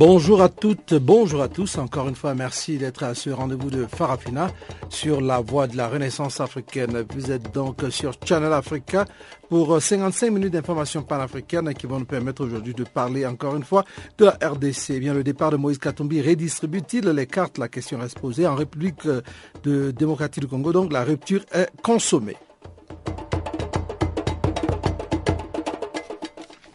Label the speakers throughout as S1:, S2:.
S1: Bonjour à toutes, bonjour à tous. Encore une fois, merci d'être à ce rendez-vous de Farafina sur la voie de la Renaissance africaine. Vous êtes donc sur Channel Africa pour 55 minutes d'informations panafricaines qui vont nous permettre aujourd'hui de parler encore une fois de la RDC. Eh bien, le départ de Moïse Katumbi redistribue-t-il les cartes? La question reste posée. En République de démocratie du Congo, donc, la rupture est consommée.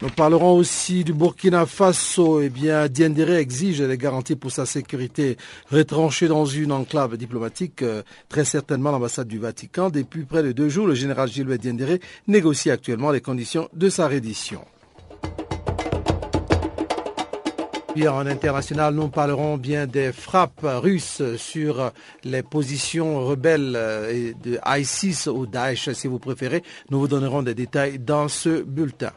S1: Nous parlerons aussi du Burkina Faso. Eh bien, Diendéré exige des garanties pour sa sécurité. Retranché dans une enclave diplomatique, euh, très certainement l'ambassade du Vatican. Depuis près de deux jours, le général Gilbert Diendéré négocie actuellement les conditions de sa reddition. En international, nous parlerons bien des frappes russes sur les positions rebelles euh, de ISIS ou Daesh, si vous préférez. Nous vous donnerons des détails dans ce bulletin.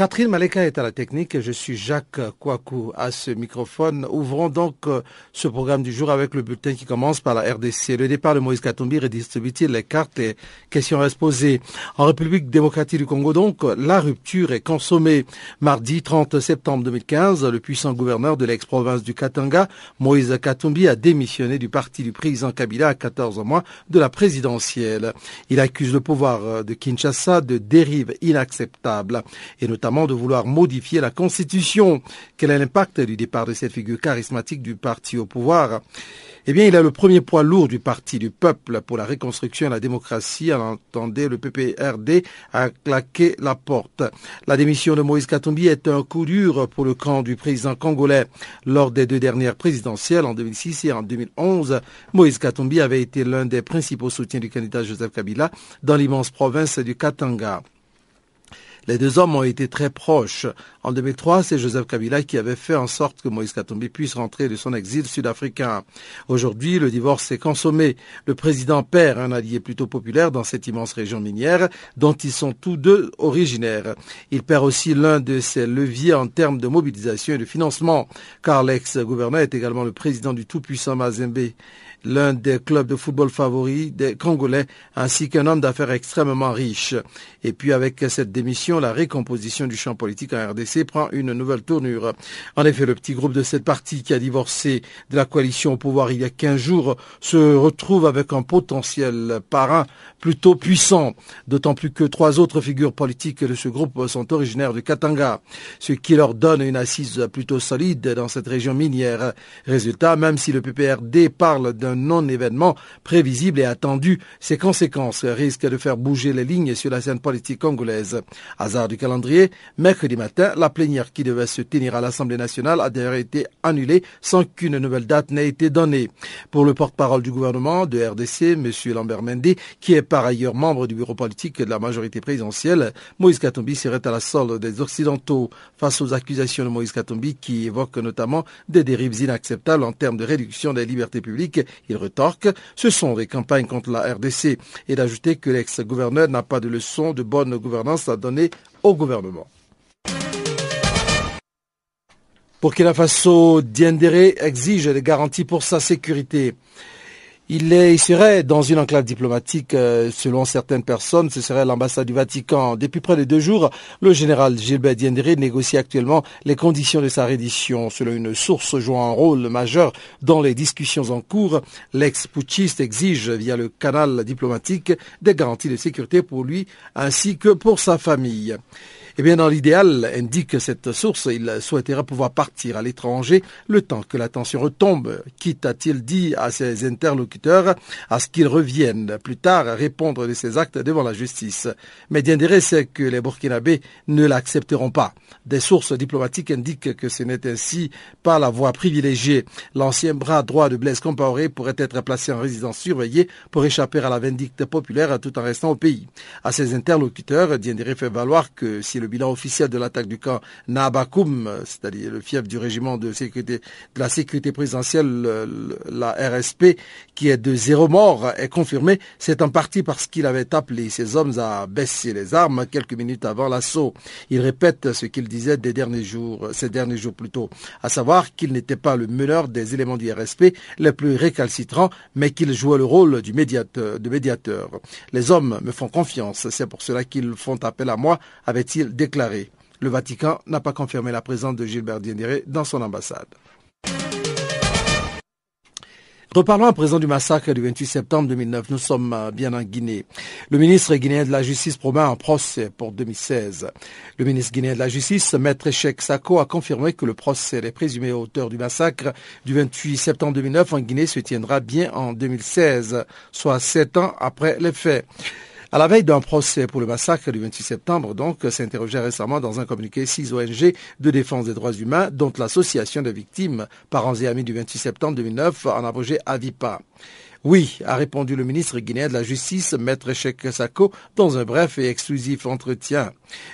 S1: Catherine Maleka est à la technique je suis Jacques Kouakou à ce microphone. Ouvrons donc euh, ce programme du jour avec le bulletin qui commence par la RDC. Le départ de Moïse Katumbi redistribue-t-il les cartes? Et questions restent posées. En République démocratique du Congo donc, la rupture est consommée. Mardi 30 septembre 2015, le puissant gouverneur de l'ex-province du Katanga, Moïse Katumbi, a démissionné du parti du président Kabila à 14 mois de la présidentielle. Il accuse le pouvoir de Kinshasa de dérives inacceptables et notamment de vouloir modifier la Constitution. Quel est l'impact du départ de cette figure charismatique du parti au pouvoir? Eh bien, il est le premier poids lourd du Parti du peuple pour la reconstruction et la démocratie. On entendait le PPRD a claqué la porte. La démission de Moïse Katumbi est un coup dur pour le camp du président congolais. Lors des deux dernières présidentielles, en 2006 et en 2011, Moïse Katumbi avait été l'un des principaux soutiens du candidat Joseph Kabila dans l'immense province du Katanga. Les deux hommes ont été très proches. En 2003, c'est Joseph Kabila qui avait fait en sorte que Moïse Katumbi puisse rentrer de son exil sud-africain. Aujourd'hui, le divorce est consommé. Le président perd un allié plutôt populaire dans cette immense région minière dont ils sont tous deux originaires. Il perd aussi l'un de ses leviers en termes de mobilisation et de financement, car l'ex-gouverneur est également le président du tout-puissant Mazembe l'un des clubs de football favoris des Congolais, ainsi qu'un homme d'affaires extrêmement riche. Et puis avec cette démission, la récomposition du champ politique en RDC prend une nouvelle tournure. En effet, le petit groupe de cette partie qui a divorcé de la coalition au pouvoir il y a 15 jours se retrouve avec un potentiel parrain plutôt puissant, d'autant plus que trois autres figures politiques de ce groupe sont originaires de Katanga, ce qui leur donne une assise plutôt solide dans cette région minière. Résultat, même si le PPRD parle d'un non-événement prévisible et attendu, ses conséquences risquent de faire bouger les lignes sur la scène politique congolaise. Hasard du calendrier, mercredi matin, la plénière qui devait se tenir à l'Assemblée nationale a d'ailleurs été annulée sans qu'une nouvelle date n'ait été donnée. Pour le porte-parole du gouvernement de RDC, M. Lambert Mende, qui est par ailleurs membre du bureau politique de la majorité présidentielle, Moïse Katumbi serait à la solde des Occidentaux face aux accusations de Moïse Katumbi qui évoquent notamment des dérives inacceptables en termes de réduction des libertés publiques. Il retorque, ce sont des campagnes contre la RDC et d'ajouter que l'ex-gouverneur n'a pas de leçon de bonne gouvernance à donner au gouvernement. Burkina Faso, Diendéré exige des garanties pour sa sécurité. Il, est, serait dans une enclave diplomatique, euh, selon certaines personnes, ce serait l'ambassade du Vatican. Depuis près de deux jours, le général Gilbert Diendéré négocie actuellement les conditions de sa reddition. Selon une source jouant un rôle majeur dans les discussions en cours, l'ex-putschiste exige, via le canal diplomatique, des garanties de sécurité pour lui ainsi que pour sa famille. Eh bien, dans l'idéal, indique cette source, il souhaiterait pouvoir partir à l'étranger le temps que la tension retombe, quitte a-t-il dit à ses interlocuteurs à ce qu'ils reviennent plus tard répondre de ses actes devant la justice. Mais Diendéré sait que les Burkinabés ne l'accepteront pas. Des sources diplomatiques indiquent que ce n'est ainsi pas la voie privilégiée. L'ancien bras droit de Blaise Compaoré pourrait être placé en résidence surveillée pour échapper à la vindicte populaire tout en restant au pays. À ses interlocuteurs, Diendéré fait valoir que si le bilan officiel de l'attaque du camp Nabakoum, c'est-à-dire le fief du régiment de sécurité de la sécurité présidentielle, la RSP, qui est de zéro mort, est confirmé. C'est en partie parce qu'il avait appelé ses hommes à baisser les armes quelques minutes avant l'assaut. Il répète ce qu'il disait des derniers jours, ces derniers jours plutôt, à savoir qu'il n'était pas le meneur des éléments du RSP les plus récalcitrants, mais qu'il jouait le rôle du médiateur, médiateur. Les hommes me font confiance, c'est pour cela qu'ils font appel à moi, avait-il Le Vatican n'a pas confirmé la présence de Gilbert Diendéré dans son ambassade. Reparlons à présent du massacre du 28 septembre 2009. Nous sommes euh, bien en Guinée. Le ministre guinéen de la Justice promet un procès pour 2016. Le ministre guinéen de la Justice, Maître Cheikh Sako, a confirmé que le procès des présumés auteurs du massacre du 28 septembre 2009 en Guinée se tiendra bien en 2016, soit sept ans après les faits. À la veille d'un procès pour le massacre du 28 septembre, donc, s'interrogeait récemment dans un communiqué six ONG de défense des droits humains, dont l'association des victimes, parents et amis du 28 septembre 2009, en abrégé Avipa. Oui, a répondu le ministre guinéen de la Justice, Maître Cheikh Sako, dans un bref et exclusif entretien.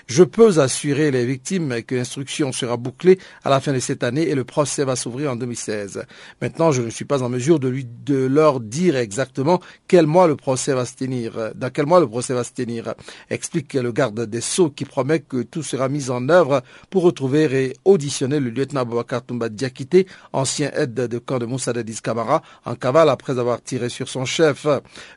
S1: Je peux assurer les victimes que l'instruction sera bouclée à la fin de cette année et le procès va s'ouvrir en 2016. Maintenant, je ne suis pas en mesure de, lui, de leur dire exactement quel mois le procès va se tenir, dans quel mois le procès va se tenir, explique le garde des Sceaux qui promet que tout sera mis en œuvre pour retrouver et auditionner le lieutenant Boubacar Toumba Diakité, ancien aide de camp de Moussa Dadis Kamara, en cavale après avoir tiré sur son chef.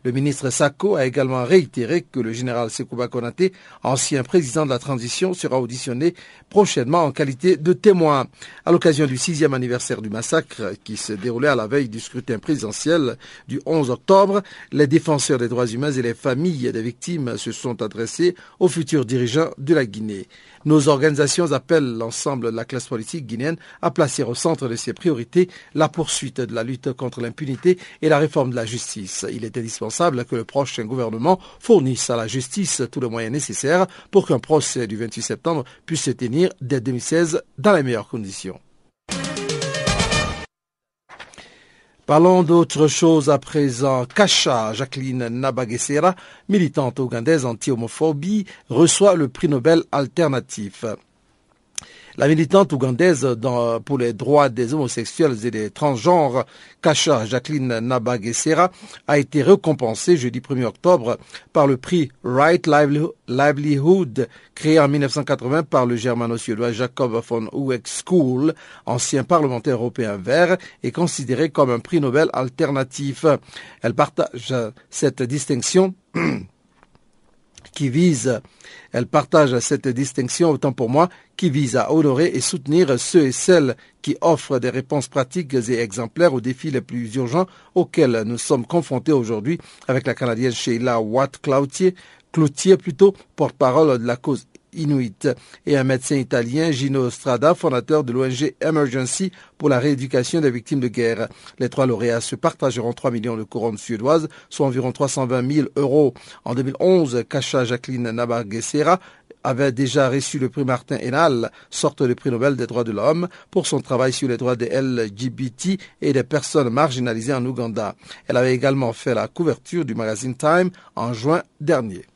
S1: Le ministre Sako a également réitéré que le général Sekouba Konaté, ancien président de la transition, sera auditionné prochainement en qualité de témoin. À l'occasion du sixième anniversaire du massacre qui se déroulait à la veille du scrutin présidentiel du 11 octobre, les défenseurs des droits humains et les familles des victimes se sont adressés aux futurs dirigeants de la Guinée. Nos organisations appellent l'ensemble de la classe politique guinéenne à placer au centre de ses priorités la poursuite de la lutte contre l'impunité et la réforme de la justice. Il est indispensable que le prochain gouvernement fournisse à la justice tous les moyens nécessaires pour qu'un procès du 28 septembre puisse se tenir dès 2016 dans les meilleures conditions. Parlons d'autre chose à présent. Kasha Jacqueline Nabagesera, militante ougandaise anti-homophobie, reçoit le prix Nobel alternatif. La militante ougandaise pour les droits des homosexuels et des transgenres, Kasha Jacqueline Nabagesera, a été récompensée jeudi 1er octobre par le prix Right Livelihood, créé en 1980 par le germano-suédois Jacob von School, ancien parlementaire européen vert, et considéré comme un prix Nobel alternatif. Elle partage cette distinction qui vise, elle partage cette distinction autant pour moi, qui vise à honorer et soutenir ceux et celles qui offrent des réponses pratiques et exemplaires aux défis les plus urgents auxquels nous sommes confrontés aujourd'hui avec la Canadienne Sheila Watt-Cloutier, Cloutier plutôt, porte-parole de la cause Inuit et un médecin italien, Gino Strada, fondateur de l'ONG Emergency pour la rééducation des victimes de guerre. Les trois lauréats se partageront 3 millions de couronnes suédoises, soit environ 320 000 euros. En 2011, Kasha Jacqueline Nabargesera avait déjà reçu le prix Martin Enal, sorte de prix Nobel des droits de l'homme, pour son travail sur les droits des LGBT et des personnes marginalisées en Ouganda. Elle avait également fait la couverture du magazine Time en juin dernier.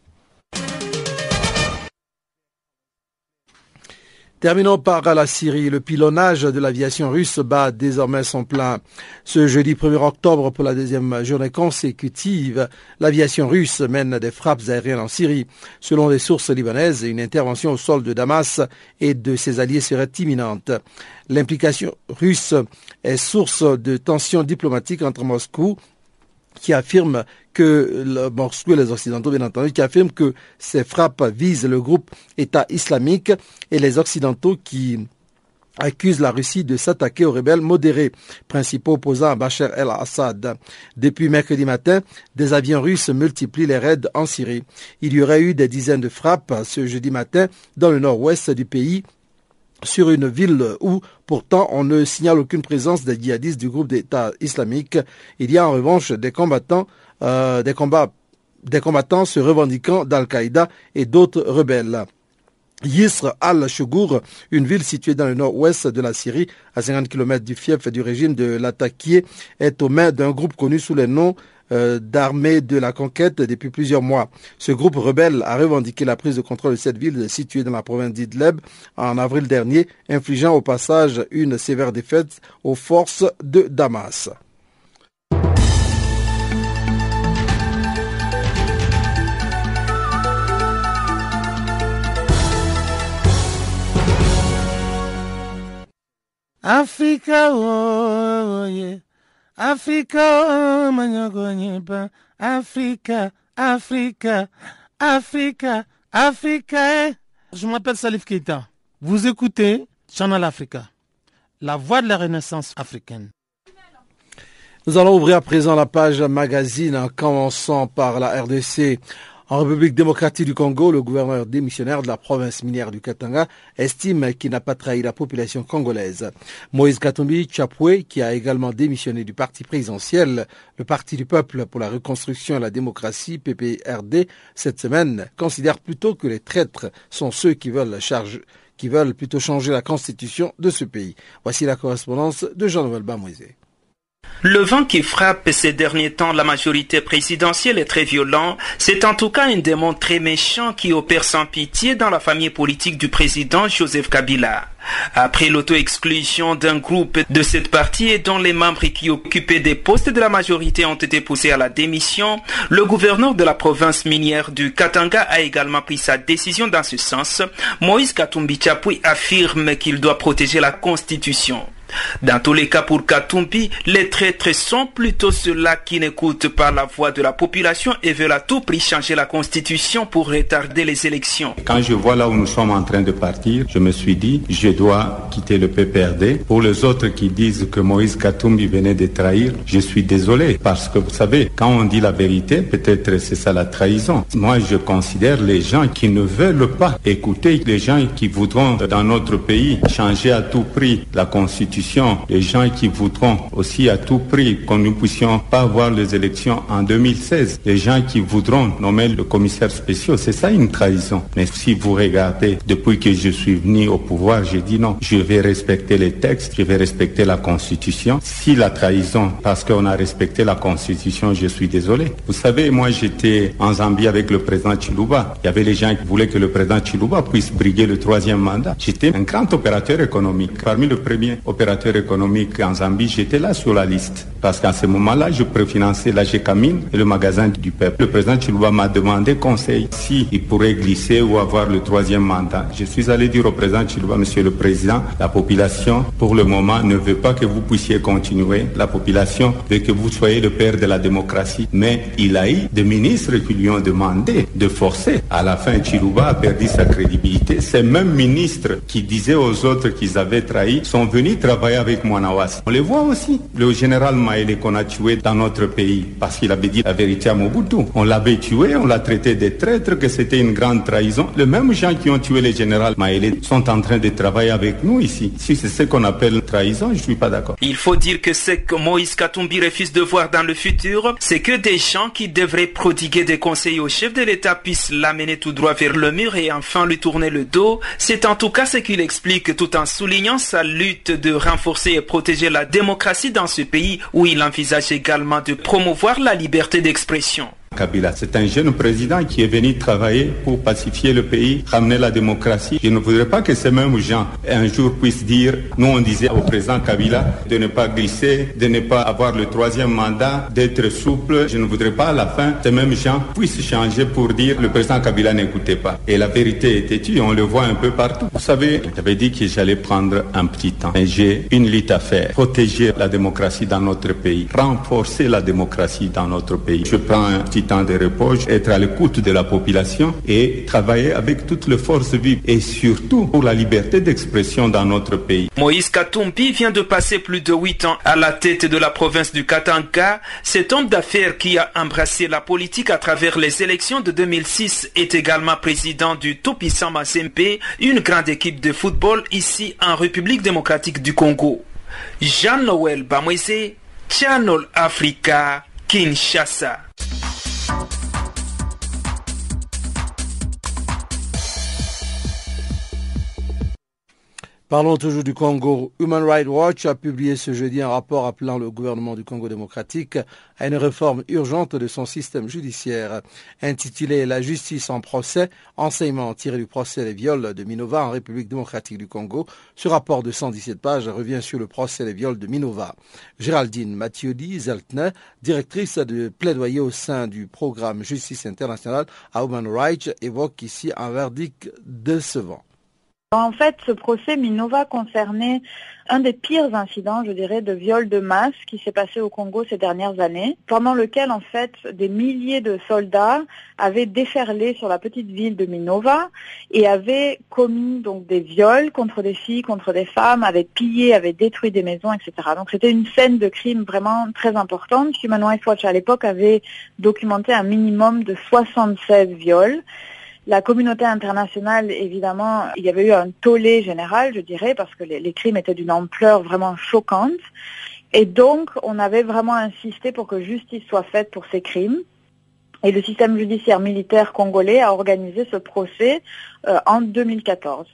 S1: Terminons par la Syrie. Le pilonnage de l'aviation russe bat désormais son plein. Ce jeudi 1er octobre, pour la deuxième journée consécutive, l'aviation russe mène des frappes aériennes en Syrie. Selon les sources libanaises, une intervention au sol de Damas et de ses alliés serait imminente. L'implication russe est source de tensions diplomatiques entre Moscou qui affirme que les Occidentaux, bien entendu, qui affirment que ces frappes visent le groupe État islamique et les Occidentaux qui accusent la Russie de s'attaquer aux rebelles modérés, principaux opposants à Bachar el-Assad. Depuis mercredi matin, des avions russes multiplient les raids en Syrie. Il y aurait eu des dizaines de frappes ce jeudi matin dans le nord-ouest du pays sur une ville où pourtant on ne signale aucune présence des djihadistes du groupe d'État islamique. Il y a en revanche des combattants, euh, des combats, des combattants se revendiquant d'Al-Qaïda et d'autres rebelles. Yisr al-Shugur, une ville située dans le nord-ouest de la Syrie, à 50 km du fief du régime de l'Attaquier, est aux mains d'un groupe connu sous le nom euh, d'armée de la conquête depuis plusieurs mois. Ce groupe rebelle a revendiqué la prise de contrôle de cette ville située dans la province d'Idleb en avril dernier, infligeant au passage une sévère défaite aux forces de Damas.
S2: Oh, yeah. Africa. Africa, Africa, Africa, Africa. Eh. Je m'appelle Salif Keita. Vous écoutez Channel Africa, la voix de la renaissance africaine.
S1: Nous allons ouvrir à présent la page magazine en commençant par la RDC. En République démocratique du Congo, le gouverneur démissionnaire de la province minière du Katanga estime qu'il n'a pas trahi la population congolaise. Moïse Katumbi Chapwe, qui a également démissionné du parti présidentiel, le Parti du peuple pour la reconstruction et la démocratie, PPRD, cette semaine, considère plutôt que les traîtres sont ceux qui veulent qui veulent plutôt changer la constitution de ce pays. Voici la correspondance de Jean-Noël Bamoisé.
S3: Le vent qui frappe ces derniers temps la majorité présidentielle est très violent. C'est en tout cas un démon très méchant qui opère sans pitié dans la famille politique du président Joseph Kabila. Après l'auto-exclusion d'un groupe de cette partie et dont les membres qui occupaient des postes de la majorité ont été poussés à la démission, le gouverneur de la province minière du Katanga a également pris sa décision dans ce sens. Moïse Katumbi Chapui affirme qu'il doit protéger la constitution. Dans tous les cas pour Katumbi, les traîtres sont plutôt ceux-là qui n'écoutent pas la voix de la population et veulent à tout prix changer la constitution pour retarder les élections.
S4: Quand je vois là où nous sommes en train de partir, je me suis dit, je dois quitter le PPRD. Pour les autres qui disent que Moïse Katumbi venait de trahir, je suis désolé parce que vous savez, quand on dit la vérité, peut-être c'est ça la trahison. Moi, je considère les gens qui ne veulent pas écouter, les gens qui voudront dans notre pays changer à tout prix la constitution les gens qui voudront aussi à tout prix qu'on ne puissions pas avoir les élections en 2016, les gens qui voudront nommer le commissaire spécial, c'est ça une trahison. Mais si vous regardez, depuis que je suis venu au pouvoir, j'ai dit non, je vais respecter les textes, je vais respecter la Constitution. Si la trahison, parce qu'on a respecté la Constitution, je suis désolé. Vous savez, moi j'étais en Zambie avec le président Chiluba. Il y avait les gens qui voulaient que le président Chiluba puisse briguer le troisième mandat. J'étais un grand opérateur économique, parmi les premiers opérateurs économique en Zambie, j'étais là sur la liste. Parce qu'à ce moment-là, je préfinançais la GECAMINE et le magasin du peuple. Le président Chiluba m'a demandé conseil si il pourrait glisser ou avoir le troisième mandat. Je suis allé dire au président Chiluba, monsieur le président, la population, pour le moment, ne veut pas que vous puissiez continuer. La population veut que vous soyez le père de la démocratie. Mais il a eu des ministres qui lui ont demandé de forcer. À la fin, Chiluba a perdu sa crédibilité. Ces mêmes ministres qui disaient aux autres qu'ils avaient trahi sont venus travailler avec Mouanawas. On les voit aussi. Le général Maïlé qu'on a tué dans notre pays parce qu'il avait dit la vérité à Mobutu. On l'avait tué, on l'a traité de traître, que c'était une grande trahison. Les mêmes gens qui ont tué le général Maïlé sont en train de travailler avec nous ici. Si c'est ce qu'on appelle trahison, je suis pas d'accord.
S3: Il faut dire que ce que Moïse Katumbi refuse de voir dans le futur, c'est que des gens qui devraient prodiguer des conseils au chef de l'État puissent l'amener tout droit vers le mur et enfin lui tourner le dos. C'est en tout cas ce qu'il explique tout en soulignant sa lutte de renforcer et protéger la démocratie dans ce pays où il envisage également de promouvoir la liberté d'expression.
S4: Kabila. C'est un jeune président qui est venu travailler pour pacifier le pays, ramener la démocratie. Je ne voudrais pas que ces mêmes gens un jour puissent dire, nous on disait au président Kabila de ne pas glisser, de ne pas avoir le troisième mandat, d'être souple. Je ne voudrais pas à la fin ces mêmes gens puissent changer pour dire le président Kabila n'écoutait pas. Et la vérité est têtue, on le voit un peu partout. Vous savez, j'avais dit que j'allais prendre un petit temps. J'ai une lutte à faire. Protéger la démocratie dans notre pays. Renforcer la démocratie dans notre pays. Je prends un petit temps de repos, être à l'écoute de la population et travailler avec toutes les forces vives et surtout pour la liberté d'expression dans notre pays.
S3: Moïse Katumbi vient de passer plus de huit ans à la tête de la province du Katanga. Cet homme d'affaires qui a embrassé la politique à travers les élections de 2006 est également président du tout-puissant Mazembe, une grande équipe de football ici en République démocratique du Congo. Jean-Noël Bamwese, Channel Africa, Kinshasa.
S1: Parlons toujours du Congo. Human Rights Watch a publié ce jeudi un rapport appelant le gouvernement du Congo démocratique à une réforme urgente de son système judiciaire. Intitulé La justice en procès, enseignement tiré du procès des viols de Minova en République démocratique du Congo, ce rapport de 117 pages revient sur le procès des viols de Minova. Géraldine Mathieu-Di Zeltner, directrice de plaidoyer au sein du programme Justice internationale à Human Rights, évoque ici un verdict décevant.
S5: En fait, ce procès Minova concernait un des pires incidents, je dirais, de viol de masse qui s'est passé au Congo ces dernières années, pendant lequel, en fait, des milliers de soldats avaient déferlé sur la petite ville de Minova et avaient commis donc des viols contre des filles, contre des femmes, avaient pillé, avaient détruit des maisons, etc. Donc c'était une scène de crime vraiment très importante. Human Rights Watch à l'époque avait documenté un minimum de 76 viols. La communauté internationale, évidemment, il y avait eu un tollé général, je dirais, parce que les, crimes étaient d'une ampleur vraiment choquante. Et donc, on avait vraiment insisté pour que justice soit faite pour ces crimes. Et le système judiciaire militaire congolais a organisé ce procès euh, en 2014,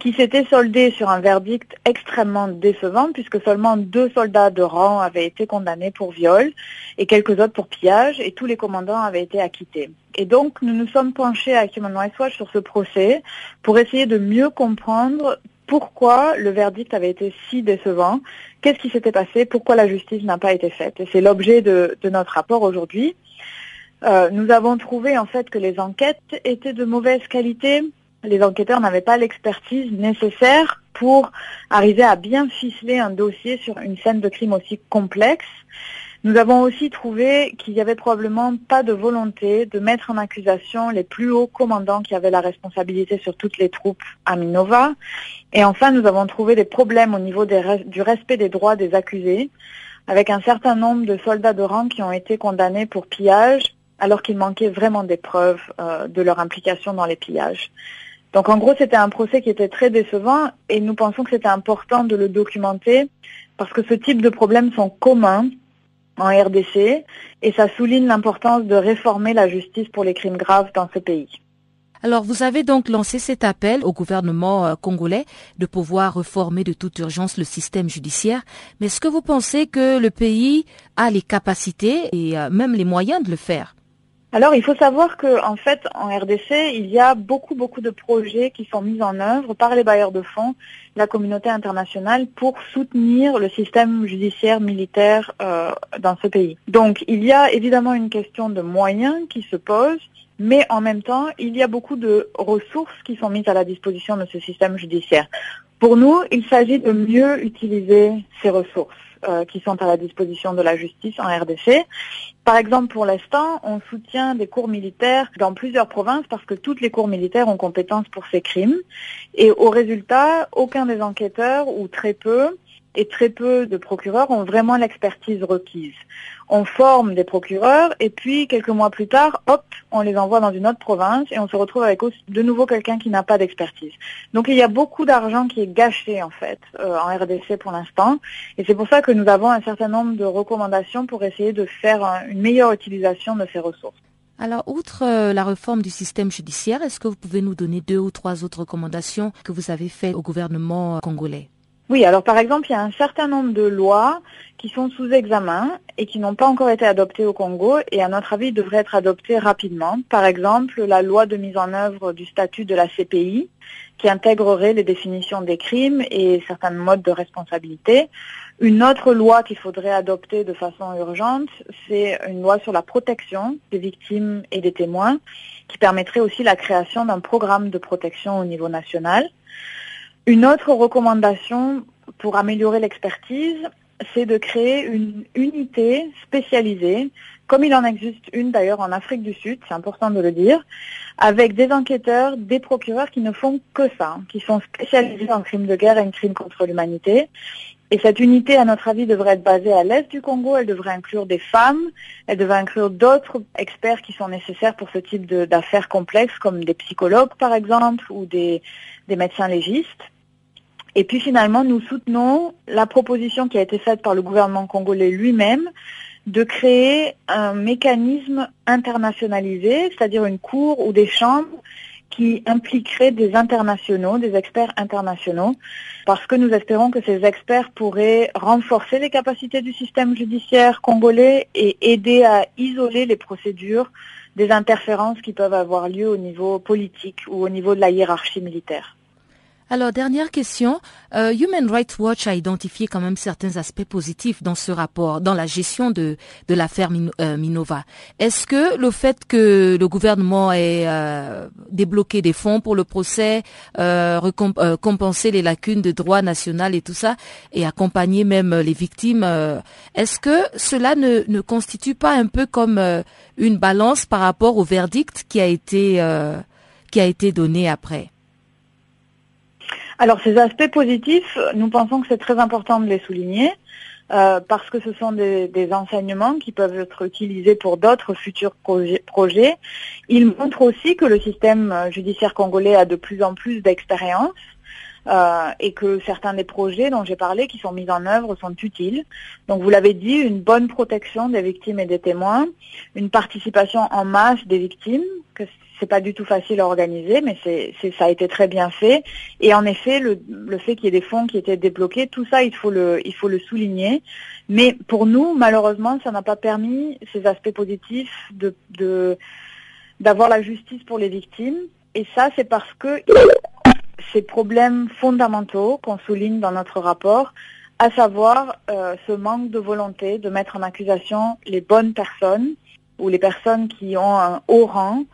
S5: qui s'était soldé sur un verdict extrêmement décevant, puisque seulement deux soldats de rang avaient été condamnés pour viol et quelques autres pour pillage, et tous les commandants avaient été acquittés. Et donc, nous nous sommes penchés à Human Rights sur ce procès pour essayer de mieux comprendre pourquoi le verdict avait été si décevant, qu'est-ce qui s'était passé, pourquoi la justice n'a pas été faite. Et c'est l'objet de notre rapport aujourd'hui. Euh, nous avons trouvé en fait que les enquêtes étaient de mauvaise qualité. Les enquêteurs n'avaient pas l'expertise nécessaire pour arriver à bien ficeler un dossier sur une scène de crime aussi complexe. Nous avons aussi trouvé qu'il n'y avait probablement pas de volonté de mettre en accusation les plus hauts commandants qui avaient la responsabilité sur toutes les troupes à Minova. Et enfin, nous avons trouvé des problèmes au niveau du respect des droits des accusés, avec un certain nombre de soldats de rang qui ont été condamnés pour pillage, alors qu'il manquait vraiment des preuves euh, de leur implication dans les pillages. Donc en gros, c'était un procès qui était très décevant et nous pensons que c'était important de le documenter parce que ce type de problèmes sont communs en RDC et ça souligne l'importance de réformer la justice pour les crimes graves dans ce pays.
S6: Alors, vous avez donc lancé cet appel au gouvernement euh, congolais de pouvoir réformer de toute urgence le système judiciaire. Mais est-ce que vous pensez que le pays a les capacités et euh, même les moyens de le faire?
S5: Alors, il faut savoir qu'en fait, en RDC, il y a beaucoup, beaucoup de projets qui sont mis en œuvre par les bailleurs de fonds, la communauté internationale, pour soutenir le système judiciaire militaire euh, dans ce pays. Donc, il y a évidemment une question de moyens qui se pose, mais en même temps, il y a beaucoup de ressources qui sont mises à la disposition de ce système judiciaire. Pour nous, il s'agit de mieux utiliser ces ressources. Euh, qui sont à la disposition de la justice en RDC. Par exemple, pour l'instant, on soutient des cours militaires dans plusieurs provinces parce que toutes les cours militaires ont compétence pour ces crimes. Et au résultat, aucun des enquêteurs, ou très peu, et très peu de procureurs ont vraiment l'expertise requise. On forme des procureurs et puis quelques mois plus tard, hop, on les envoie dans une autre province et on se retrouve avec de nouveau quelqu'un qui n'a pas d'expertise. Donc il y a beaucoup d'argent qui est gâché en fait euh, en RDC pour l'instant et c'est pour ça que nous avons un certain nombre de recommandations pour essayer de faire une meilleure utilisation de ces ressources.
S6: Alors, outre euh, la réforme du système judiciaire, est-ce que vous pouvez nous donner deux ou trois autres recommandations que vous avez faites au gouvernement congolais?
S5: Oui, alors par exemple, il y a un certain nombre de lois qui sont sous examen et qui n'ont pas encore été adoptées au Congo et à notre avis devraient être adoptées rapidement. Par exemple, la loi de mise en œuvre du statut de la CPI qui intégrerait les définitions des crimes et certains modes de responsabilité. Une autre loi qu'il faudrait adopter de façon urgente, c'est une loi sur la protection des victimes et des témoins qui permettrait aussi la création d'un programme de protection au niveau national. Une autre recommandation pour améliorer l'expertise, c'est de créer une unité spécialisée, comme il en existe une d'ailleurs en Afrique du Sud, c'est important de le dire, avec des enquêteurs, des procureurs qui ne font que ça, qui sont spécialisés en crimes de guerre et en crimes contre l'humanité. Et cette unité, à notre avis, devrait être basée à l'est du Congo. Elle devrait inclure des femmes. Elle devrait inclure d'autres experts qui sont nécessaires pour ce type d'affaires complexes, comme des psychologues, par exemple, ou des, des médecins légistes. Et puis finalement, nous soutenons la proposition qui a été faite par le gouvernement congolais lui-même de créer un mécanisme internationalisé, c'est-à-dire une cour ou des chambres qui impliquerait des internationaux, des experts internationaux, parce que nous espérons que ces experts pourraient renforcer les capacités du système judiciaire congolais et aider à isoler les procédures des interférences qui peuvent avoir lieu au niveau politique ou au niveau de la hiérarchie militaire.
S6: Alors, dernière question. Euh, Human Rights Watch a identifié quand même certains aspects positifs dans ce rapport, dans la gestion de, de l'affaire euh, Minova. Est-ce que le fait que le gouvernement ait euh, débloqué des fonds pour le procès, compenser les lacunes de droit national et tout ça, et accompagner même les victimes, est-ce que cela ne, ne constitue pas un peu comme une balance par rapport au verdict qui a été, qui a été donné après?
S5: Alors ces aspects positifs, nous pensons que c'est très important de les souligner euh, parce que ce sont des, enseignements qui peuvent être utilisés pour d'autres futurs projets. Ils montrent aussi que le système judiciaire congolais a de plus en plus d'expérience euh, et que certains des projets dont j'ai parlé qui sont mis en œuvre sont utiles. Donc vous l'avez dit, une bonne protection des victimes et des témoins, une participation en masse des victimes, c'est pas du tout facile à organiser, mais c'est, ça a été très bien fait. Et en effet, le, fait qu'il y ait des fonds qui étaient débloqués, tout ça, il faut le, le souligner. Mais pour nous, malheureusement, ça n'a pas permis ces aspects positifs de d'avoir la justice pour les victimes. Et ça, c'est parce que ces problèmes fondamentaux qu'on souligne dans notre rapport, à savoir euh, ce manque de volonté de mettre en accusation les bonnes personnes ou les personnes qui ont un haut rang,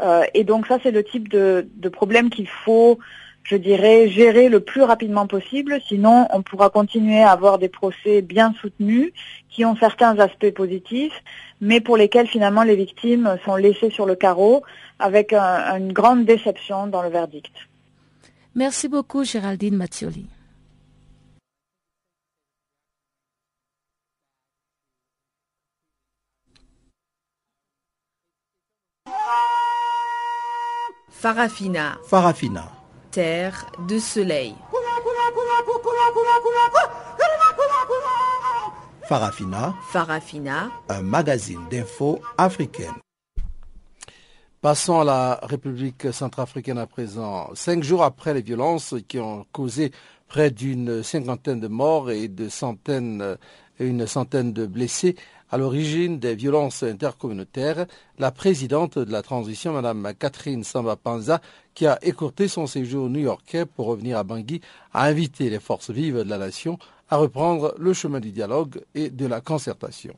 S5: euh, et donc ça, c'est le type de, problème qu'il faut, je dirais, gérer le plus rapidement possible. Sinon, on pourra continuer à avoir des procès bien soutenus qui ont certains aspects positifs, mais pour lesquels finalement les victimes sont laissées sur le carreau avec une grande déception dans le verdict.
S6: Merci beaucoup, Géraldine Mattioli.
S7: Farafina.
S1: Farafina.
S7: Terre de soleil.
S1: Farafina.
S7: Farafina.
S1: Un magazine d'infos africaine. Passons à la République centrafricaine à présent. Cinq jours après les violences qui ont causé près d'une cinquantaine de morts et de centaines, une centaine de blessés, à l'origine des violences intercommunautaires, la présidente de la transition, Mme Catherine Samba Panza, qui a écourté son séjour new-yorkais pour revenir à Bangui, a invité les forces vives de la nation à reprendre le chemin du dialogue et de la concertation.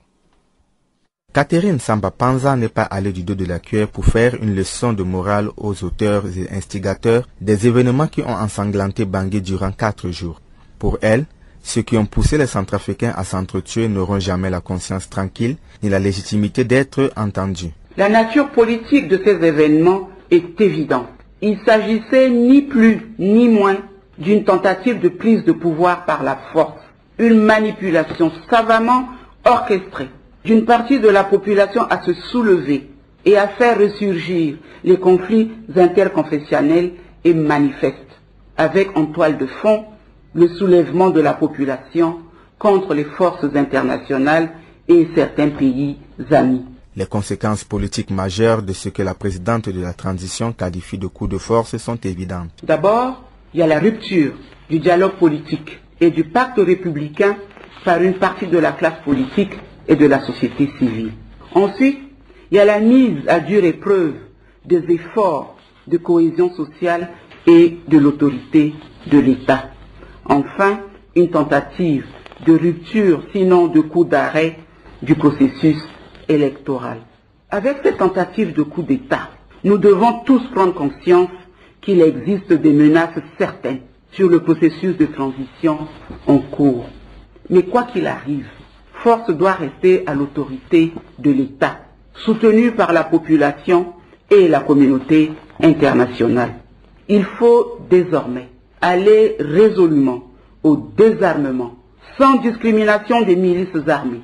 S8: Catherine Samba Panza n'est pas allée du dos de la cuillère pour faire une leçon de morale aux auteurs et instigateurs des événements qui ont ensanglanté Bangui durant quatre jours. Pour elle, ceux qui ont poussé les Centrafricains à s'entretuer n'auront jamais la conscience tranquille ni la légitimité d'être entendus.
S9: La nature politique de ces événements est évidente. Il s'agissait ni plus ni moins d'une tentative de prise de pouvoir par la force, une manipulation savamment orchestrée d'une partie de la population à se soulever et à faire ressurgir les conflits interconfessionnels et manifestes, avec en toile de fond le soulèvement de la population contre les forces internationales et certains pays amis.
S8: Les conséquences politiques majeures de ce que la présidente de la transition qualifie de coup de force sont évidentes.
S9: D'abord, il y a la rupture du dialogue politique et du pacte républicain par une partie de la classe politique et de la société civile. Ensuite, il y a la mise à dure épreuve des efforts de cohésion sociale et de l'autorité de l'État. Enfin, une tentative de rupture, sinon de coup d'arrêt du processus électoral. Avec cette tentative de coup d'État, nous devons tous prendre conscience qu'il existe des menaces certaines sur le processus de transition en cours. Mais quoi qu'il arrive, force doit rester à l'autorité de l'État, soutenue par la population et la communauté internationale. Il faut désormais aller résolument au désarmement, sans discrimination des milices armées,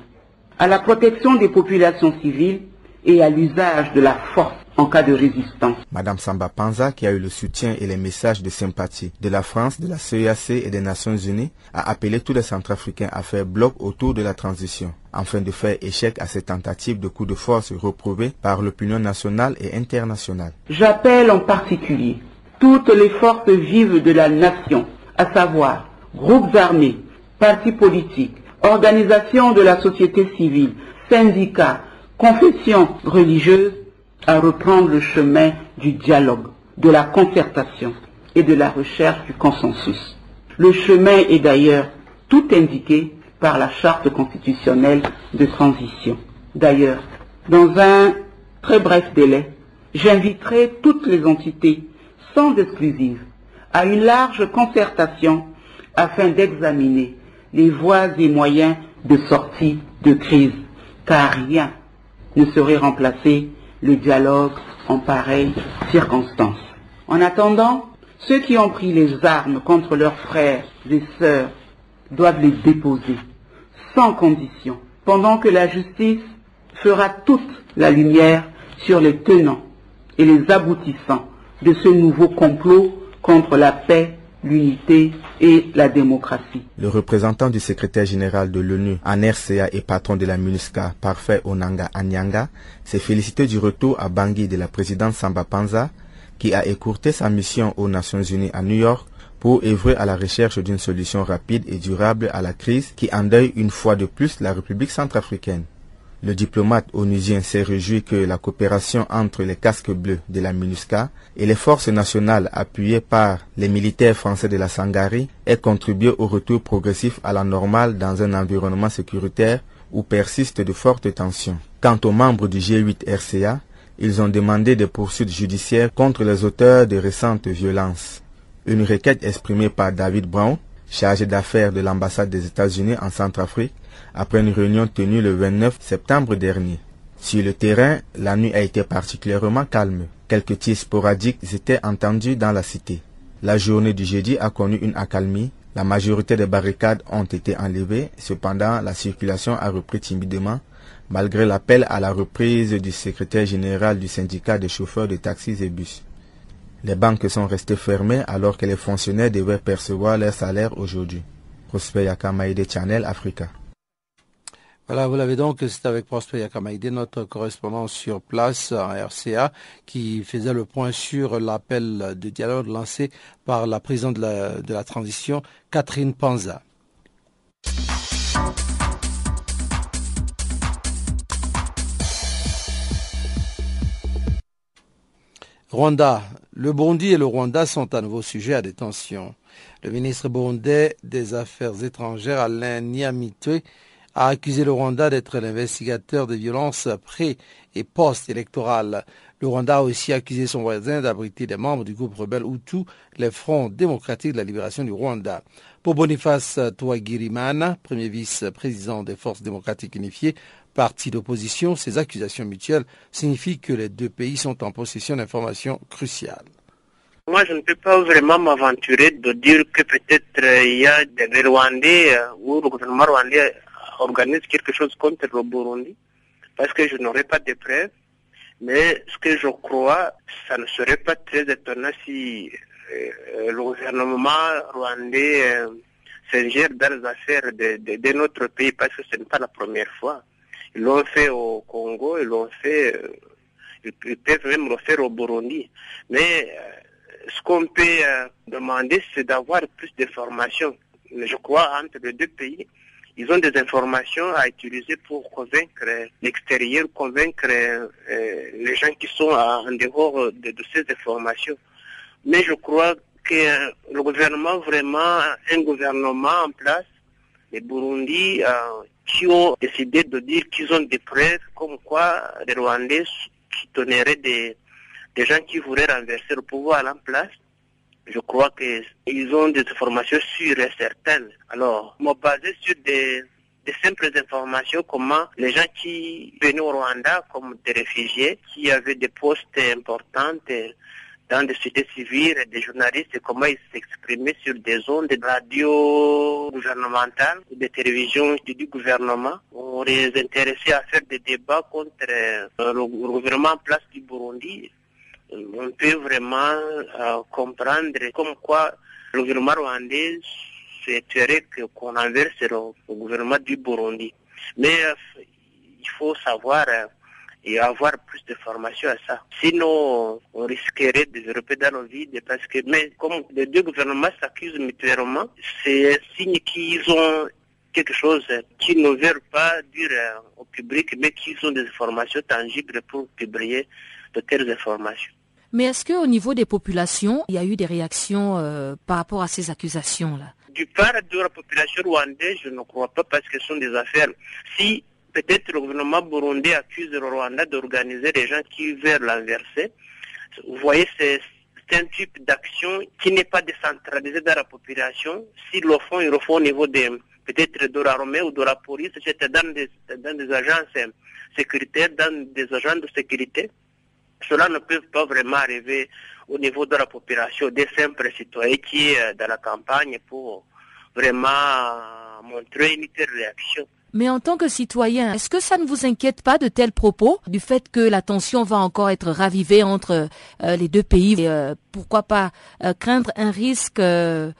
S9: à la protection des populations civiles et à l'usage de la force en cas de résistance.
S8: Madame Samba Panza, qui a eu le soutien et les messages de sympathie de la France, de la CEAC et des Nations Unies, a appelé tous les Centrafricains à faire bloc autour de la transition, afin de faire échec à ces tentatives de coup de force reprouvées par l'opinion nationale et internationale.
S9: J'appelle en particulier toutes les forces vives de la nation, à savoir groupes armés, partis politiques, organisations de la société civile, syndicats, confessions religieuses, à reprendre le chemin du dialogue, de la concertation et de la recherche du consensus. Le chemin est d'ailleurs tout indiqué par la charte constitutionnelle de transition. D'ailleurs, dans un très bref délai, j'inviterai toutes les entités, sans exclusive, à une large concertation afin d'examiner les voies et moyens de sortie de crise, car rien ne serait remplacé le dialogue en pareille circonstance. En attendant, ceux qui ont pris les armes contre leurs frères et sœurs doivent les déposer, sans condition, pendant que la justice fera toute la lumière sur les tenants et les aboutissants de ce nouveau complot contre la paix l'unité et la démocratie.
S8: Le représentant du secrétaire général de l'ONU en RCA et patron de la MINUSCA, Parfait Onanga Anyanga, s'est félicité du retour à Bangui de la présidente Samba Panza, qui a écourté sa mission aux Nations Unies à New York pour œuvrer à la recherche d'une solution rapide et durable à la crise qui endeuille une fois de plus la République centrafricaine. Le diplomate onusien s'est réjoui que la coopération entre les casques bleus de la MINUSCA et les forces nationales appuyées par les militaires français de la Sangari ait contribué au retour progressif à la normale dans un environnement sécuritaire où persistent de fortes tensions. Quant aux membres du G8 RCA, ils ont demandé des poursuites judiciaires contre les auteurs de récentes violences. Une requête exprimée par David Brown, chargé d'affaires de l'ambassade des États-Unis en Centrafrique, après une réunion tenue le 29 septembre dernier. Sur le terrain, la nuit a été particulièrement calme. Quelques tirs sporadiques étaient entendus dans la cité. La journée du jeudi a connu une accalmie. La majorité des barricades ont été enlevées. Cependant, la circulation a repris timidement, malgré l'appel à la reprise du secrétaire général du syndicat des chauffeurs de taxis et bus. Les banques sont restées fermées alors que les fonctionnaires devaient percevoir leur salaire aujourd'hui. Prosper Channel Africa.
S1: Voilà, vous l'avez donc, c'est avec Prosper Yakamaide, notre correspondant sur place en RCA, qui faisait le point sur l'appel de dialogue lancé par la présidente de la, de la transition, Catherine Panza. Rwanda. Le Burundi et le Rwanda sont à nouveau sujets à des tensions. Le ministre burundais des Affaires étrangères, Alain Niamitwe, a accusé le Rwanda d'être l'investigateur des violences pré- et post-électorales. Le Rwanda a aussi accusé son voisin d'abriter des membres du groupe rebelle Hutu, les Fronts démocratiques de la libération du Rwanda. Pour Boniface Touagirimana, premier vice-président des Forces démocratiques unifiées, parti d'opposition, ces accusations mutuelles signifient que les deux pays sont en possession d'informations cruciales.
S10: Moi, je ne peux pas vraiment m'aventurer de dire que peut-être euh, il y a des Rwandais euh, ou le gouvernement rwandais organise quelque chose contre le Burundi, parce que je n'aurai pas de preuves. Mais ce que je crois, ça ne serait pas très étonnant si euh, le gouvernement rwandais euh, s'ingère dans les affaires de, de, notre pays, parce que ce n'est pas la première fois. Ils l'ont fait au Congo, ils l'ont fait, euh, ils peuvent même le faire au Burundi. Mais ce qu'on peut demander, c'est d'avoir plus d'informations. Je crois entre les deux pays, ils ont des informations à utiliser pour convaincre l'extérieur, convaincre euh, les gens qui sont en dehors de, ces informations. Mais je crois que le gouvernement, vraiment, un gouvernement en place, les Burundi, euh, qui ont décidé de dire qu'ils ont des preuves comme quoi les Rwandais souteneraient des, des gens qui voulaient renverser le pouvoir en place, je crois qu'ils ont des informations sûres et certaines. Alors, me sur des, des, simples informations, comment les gens qui venaient au Rwanda comme des réfugiés, qui avaient des postes importants dans des sociétés civiles, des journalistes, comment ils s'exprimaient sur des ondes de radio gouvernementales, des télévisions du gouvernement. On les intéressait à faire des débats contre euh, le gouvernement en place du Burundi. On peut vraiment euh, comprendre comme quoi le gouvernement rwandais souhaiterait qu'on inverse le, gouvernement du Burundi. Mais euh, il faut savoir et avoir plus de formation à ça. Sinon, on risquerait de développer dans nos vides parce que, mais comme les deux gouvernements s'accusent mutuellement, c'est un signe qu'ils ont quelque chose qu'ils ne veulent pas dire au public, mais qu'ils ont des informations tangibles pour publier de telles informations.
S6: Mais est-ce qu'au niveau des populations, il y a eu des réactions euh, par rapport à ces accusations-là?
S10: Du part de la population rwandaise, je ne crois pas parce que ce sont des affaires. Si peut-être le gouvernement burundais accuse le Rwanda d'organiser des gens qui veulent l'inverser. Vous voyez, c'est un type d'action qui n'est pas décentralisé dans la population. S'ils le font, ils le font au niveau des peut-être de l'armée ou de la police, c'était dans des, dans des agences sécuritaires, dans des agents de sécurité. Cela ne peut pas vraiment arriver au niveau de la population, des simples citoyens qui est dans la campagne pour vraiment montrer une telle réaction.
S6: Mais en tant que citoyen, est-ce que ça ne vous inquiète pas de tels propos, du fait que la tension va encore être ravivée entre euh, les deux pays et euh, pourquoi pas euh, craindre un risque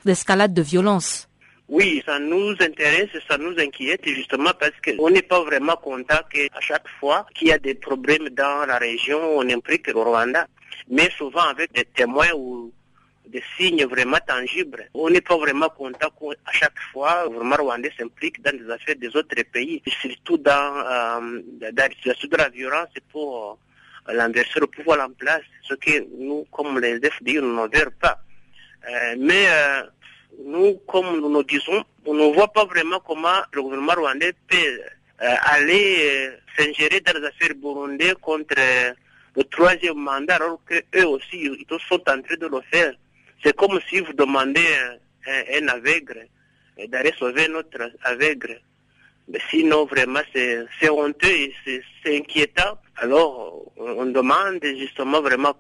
S6: d'escalade de violence?
S10: Oui, ça nous intéresse, ça nous inquiète justement parce qu'on n'est pas vraiment content qu'à chaque fois qu'il y a des problèmes dans la région, on implique le Rwanda. Mais souvent avec des témoins ou des signes vraiment tangibles. On n'est pas vraiment content qu'à chaque fois, gouvernement rwandais s'implique dans des affaires des autres pays, surtout dans, euh, dans la situation de la violence pour euh, le pouvoir en place, ce que nous, comme les FDI, nous ne verrons pas. Euh, mais euh, nous, comme nous nous disons, on ne voit pas vraiment comment le gouvernement rwandais peut aller s'ingérer dans les affaires burundais contre le troisième mandat, alors qu'eux aussi, ils sont en train de le faire. C'est comme si vous demandez un, un aveugle d'aller sauver notre aveugle. Mais sinon, vraiment, c'est honteux et c'est inquiétant. Alors, on, demande justement vraiment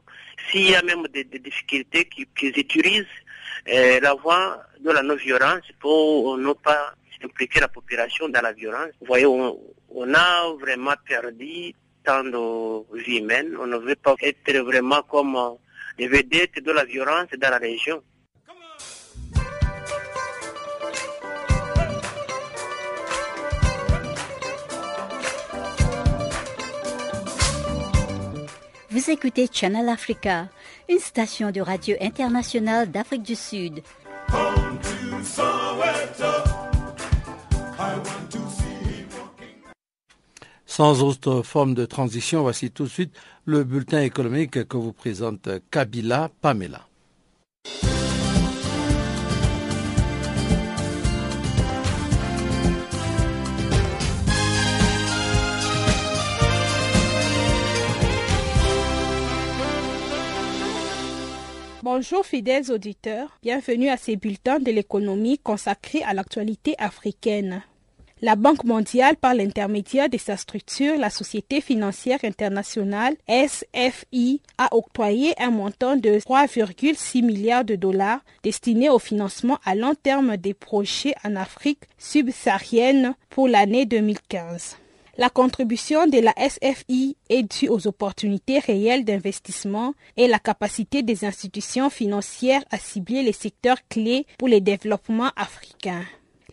S10: s'il y a même des, difficultés qu'ils utilisent euh, la voie de la non-violence pour ne pas impliquer la population dans la violence. Vous voyez, on, a vraiment perdu tant de vies humaines. On ne veut pas être vraiment comme les vedettes de la violence dans la région.
S11: Vous écoutez Channel Africa, une station de radio internationale d'Afrique du Sud.
S1: Sans autre forme de transition, voici tout de suite le bulletin économique que vous présente Kabila Pamela.
S12: Bonjour fidèles auditeurs, bienvenue à ces bulletins de l'économie consacrés à l'actualité africaine. La Banque mondiale, par l'intermédiaire de sa structure, la Société financière internationale SFI, a octroyé un montant de 3,6 milliards de dollars destiné au financement à long terme des projets en Afrique subsaharienne pour l'année 2015. La contribution de la SFI est due aux opportunités réelles d'investissement et la capacité des institutions financières à cibler les secteurs clés pour le développement africain.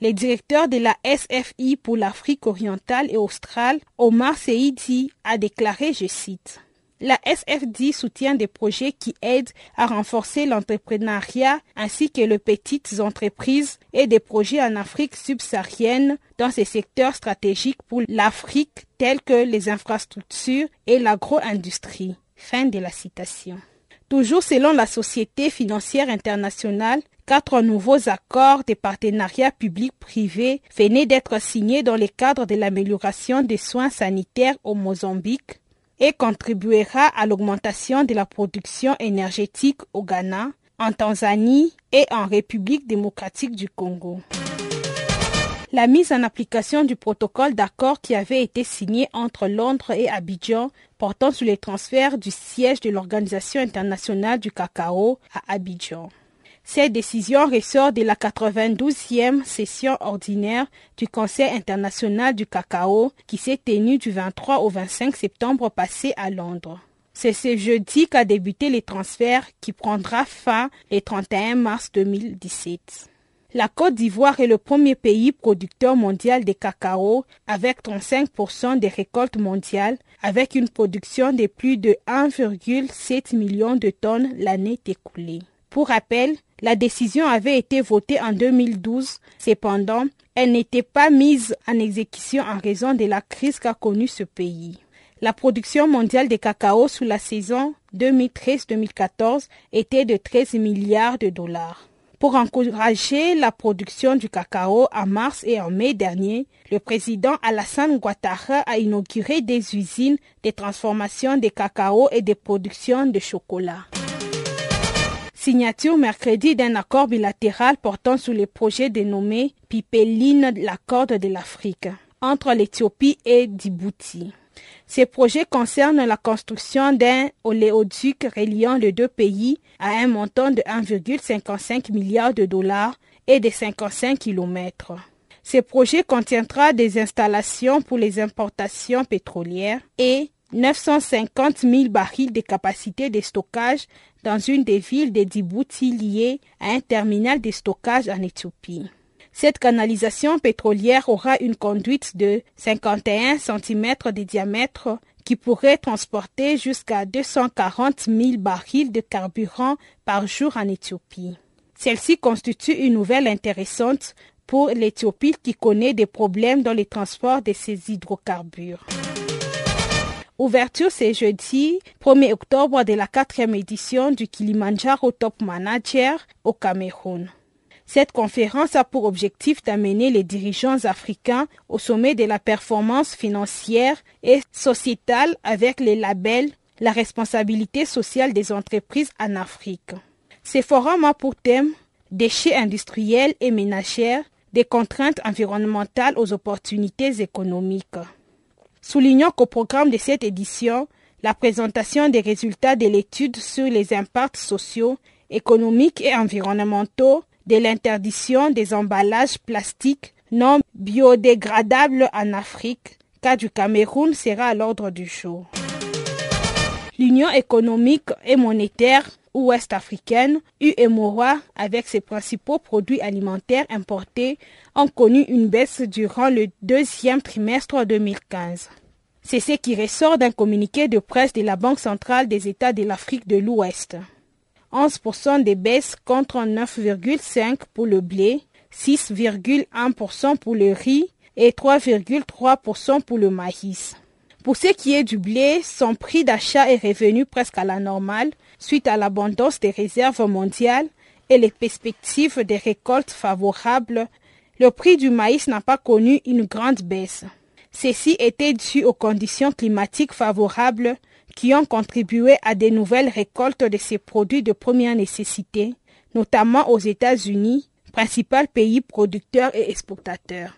S12: Le directeur de la SFI pour l'Afrique orientale et australe, Omar Seidi, a déclaré, je cite, la SFD soutient des projets qui aident à renforcer l'entrepreneuriat ainsi que les petites entreprises et des projets en Afrique subsaharienne dans ces secteurs stratégiques pour l'Afrique tels que les infrastructures et l'agro-industrie. Fin de la citation. Toujours selon la Société financière internationale, quatre nouveaux accords de partenariat public-privé venaient d'être signés dans le cadre de l'amélioration des soins sanitaires au Mozambique et contribuera à l'augmentation de la production énergétique au Ghana, en Tanzanie et en République démocratique du Congo. La mise en application du protocole d'accord qui avait été signé entre Londres et Abidjan portant sur les transferts du siège de l'Organisation internationale du cacao à Abidjan. Cette décision ressort de la 92e session ordinaire du Conseil international du cacao qui s'est tenue du 23 au 25 septembre passé à Londres. C'est ce jeudi qu'a débuté les transferts qui prendra fin le 31 mars 2017. La Côte d'Ivoire est le premier pays producteur mondial de cacao avec 35% des récoltes mondiales avec une production de plus de 1,7 million de tonnes l'année écoulée. Pour rappel, la décision avait été votée en 2012. Cependant, elle n'était pas mise en exécution en raison de la crise qu'a connue ce pays. La production mondiale de cacao sous la saison 2013-2014 était de 13 milliards de dollars. Pour encourager la production du cacao en mars et en mai dernier, le président Alassane Ouattara a inauguré des usines de transformation de cacao et de production de chocolat. Signature mercredi d'un accord bilatéral portant sur le projet dénommé Pipeline, l'accord de l'Afrique, entre l'Éthiopie et Djibouti. Ces projets concernent la construction d'un oléoduc reliant les deux pays à un montant de 1,55 milliard de dollars et de 55 kilomètres. Ce projet contiendra des installations pour les importations pétrolières et 950 000 barils de capacité de stockage dans une des villes de Djibouti liées à un terminal de stockage en Éthiopie. Cette canalisation pétrolière aura une conduite de 51 cm de diamètre qui pourrait transporter jusqu'à 240 000 barils de carburant par jour en Éthiopie. Celle-ci constitue une nouvelle intéressante pour l'Éthiopie qui connaît des problèmes dans le transport de ses hydrocarbures. Ouverture ce jeudi 1er octobre de la quatrième édition du Kilimanjaro Top Manager au Cameroun. Cette conférence a pour objectif d'amener les dirigeants africains au sommet de la performance financière et sociétale avec les labels La responsabilité sociale des entreprises en Afrique. Ce forum a pour thème Déchets industriels et ménagères, des contraintes environnementales aux opportunités économiques. Soulignant qu'au programme de cette édition, la présentation des résultats de l'étude sur les impacts sociaux, économiques et environnementaux de l'interdiction des emballages plastiques non biodégradables en Afrique, cas du Cameroun sera à l'ordre du jour. L'Union économique et monétaire ouest-africaine, UEMOA, avec ses principaux produits alimentaires importés, ont connu une baisse durant le deuxième trimestre 2015. C'est ce qui ressort d'un communiqué de presse de la Banque centrale des États de l'Afrique de l'Ouest. 11% de baisse contre 9,5% pour le blé, 6,1% pour le riz et 3,3% pour le maïs. Pour ce qui est du blé, son prix d'achat est revenu presque à la normale suite à l'abondance des réserves mondiales et les perspectives des récoltes favorables. Le prix du maïs n'a pas connu une grande baisse. Ceci était dû aux conditions climatiques favorables qui ont contribué à de nouvelles récoltes de ces produits de première nécessité, notamment aux États-Unis, principal pays producteur et exportateur.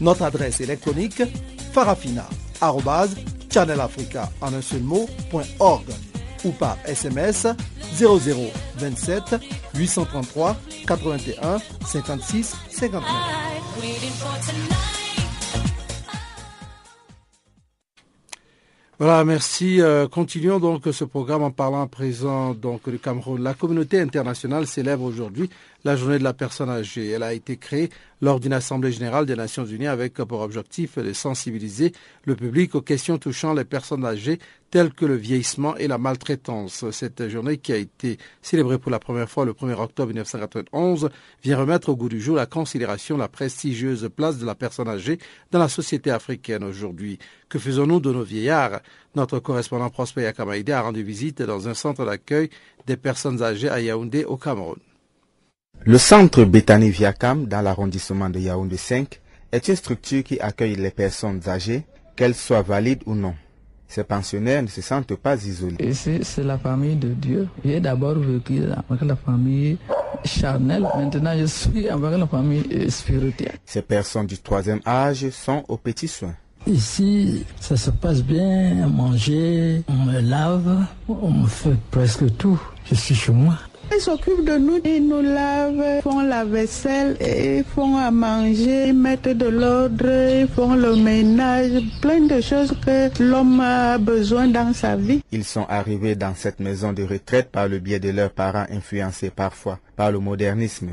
S1: Notre adresse électronique farafina.channelafrica en un seul ou par SMS 0027 833 81 56 59. Voilà, merci. Euh, continuons donc ce programme en parlant à présent donc du Cameroun. La communauté internationale célèbre aujourd'hui la journée de la personne âgée. Elle a été créée lors d'une assemblée générale des Nations Unies avec pour objectif de sensibiliser le public aux questions touchant les personnes âgées telles que le vieillissement et la maltraitance. Cette journée qui a été célébrée pour la première fois le 1er octobre 1991 vient remettre au goût du jour la considération la prestigieuse place de la personne âgée dans la société africaine aujourd'hui. Que faisons-nous de nos vieillards? Notre correspondant Prosper Yakamaïdé a rendu visite dans un centre d'accueil des personnes âgées à Yaoundé au Cameroun.
S8: Le centre Bethany Viacam, dans l'arrondissement de Yaoundé 5, est une structure qui accueille les personnes âgées, qu'elles soient valides ou non. Ces pensionnaires ne se sentent pas isolés.
S13: Ici, c'est la famille de Dieu. J'ai d'abord vécu avec la famille charnelle. Maintenant, je suis avec la famille euh, spirituelle.
S8: Ces personnes du troisième âge sont aux petits soins.
S13: Ici, ça se passe bien, manger, on me lave, on me fait presque tout. Je suis chez moi.
S14: Ils s'occupent de nous, ils nous lavent, font la vaisselle, et font à manger, ils mettent de l'ordre, ils font le ménage, plein de choses que l'homme a besoin dans sa vie.
S8: Ils sont arrivés dans cette maison de retraite par le biais de leurs parents influencés parfois par le modernisme.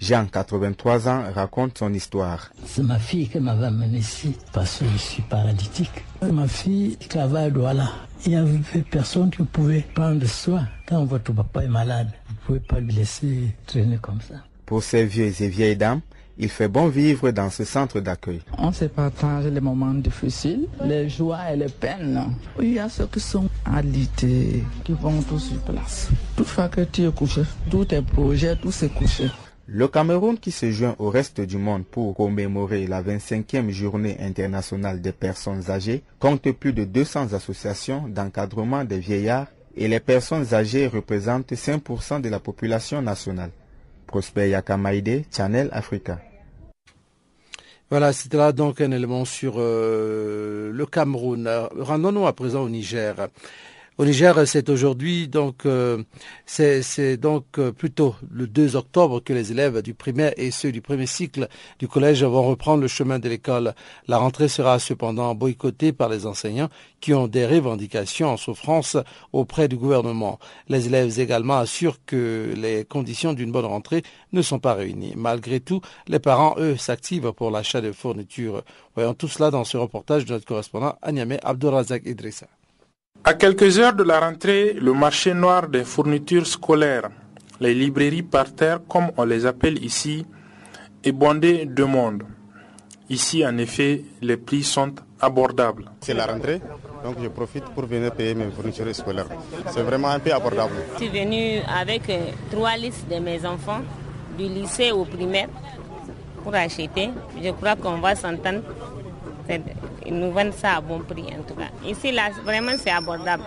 S8: Jean, 83 ans, raconte son histoire.
S13: C'est ma fille qui m'avait amené ici parce que je suis paralytique. Ma fille travaille à Douala. Il n'y avait personne qui pouvait prendre soin. Quand votre papa est malade, pouvez pas lui laisser traîner comme ça.
S8: Pour ces vieux et vieilles dames, il fait bon vivre dans ce centre d'accueil.
S13: On se partage les moments difficiles, les joies et les peines. Il y a ceux qui sont alités, qui vont tous sur place. Toute fois que tu es couché, tous tes projets, tout s'est couché.
S8: Le Cameroun qui se joint au reste du monde pour commémorer la 25e journée internationale des personnes âgées compte plus de 200 associations d'encadrement des vieillards et les personnes âgées représentent 5% de la population nationale. Prosper Yakamaide, Channel Africa.
S1: Voilà, c'était là donc un élément sur euh, le Cameroun. Euh, Rendons-nous à présent au Niger. Au Niger, c'est aujourd'hui donc euh, c'est donc euh, plutôt le 2 octobre que les élèves du primaire et ceux du premier cycle du collège vont reprendre le chemin de l'école. La rentrée sera cependant boycottée par les enseignants qui ont des revendications en souffrance auprès du gouvernement. Les élèves également assurent que les conditions d'une bonne rentrée ne sont pas réunies. Malgré tout, les parents, eux, s'activent pour l'achat de fournitures. Voyons tout cela dans ce reportage de notre correspondant Agname Abdourazak Idrissa.
S15: À quelques heures de la rentrée, le marché noir des fournitures scolaires, les librairies par terre comme on les appelle ici, est bondé de monde. Ici, en effet, les prix sont abordables.
S16: C'est la rentrée, donc je profite pour venir payer mes fournitures scolaires. C'est vraiment un peu abordable.
S17: Je suis venue avec euh, trois listes de mes enfants, du lycée au primaire, pour acheter. Je crois qu'on va s'entendre ils nous vendent ça à bon prix en tout cas. Ici, là, vraiment, c'est abordable.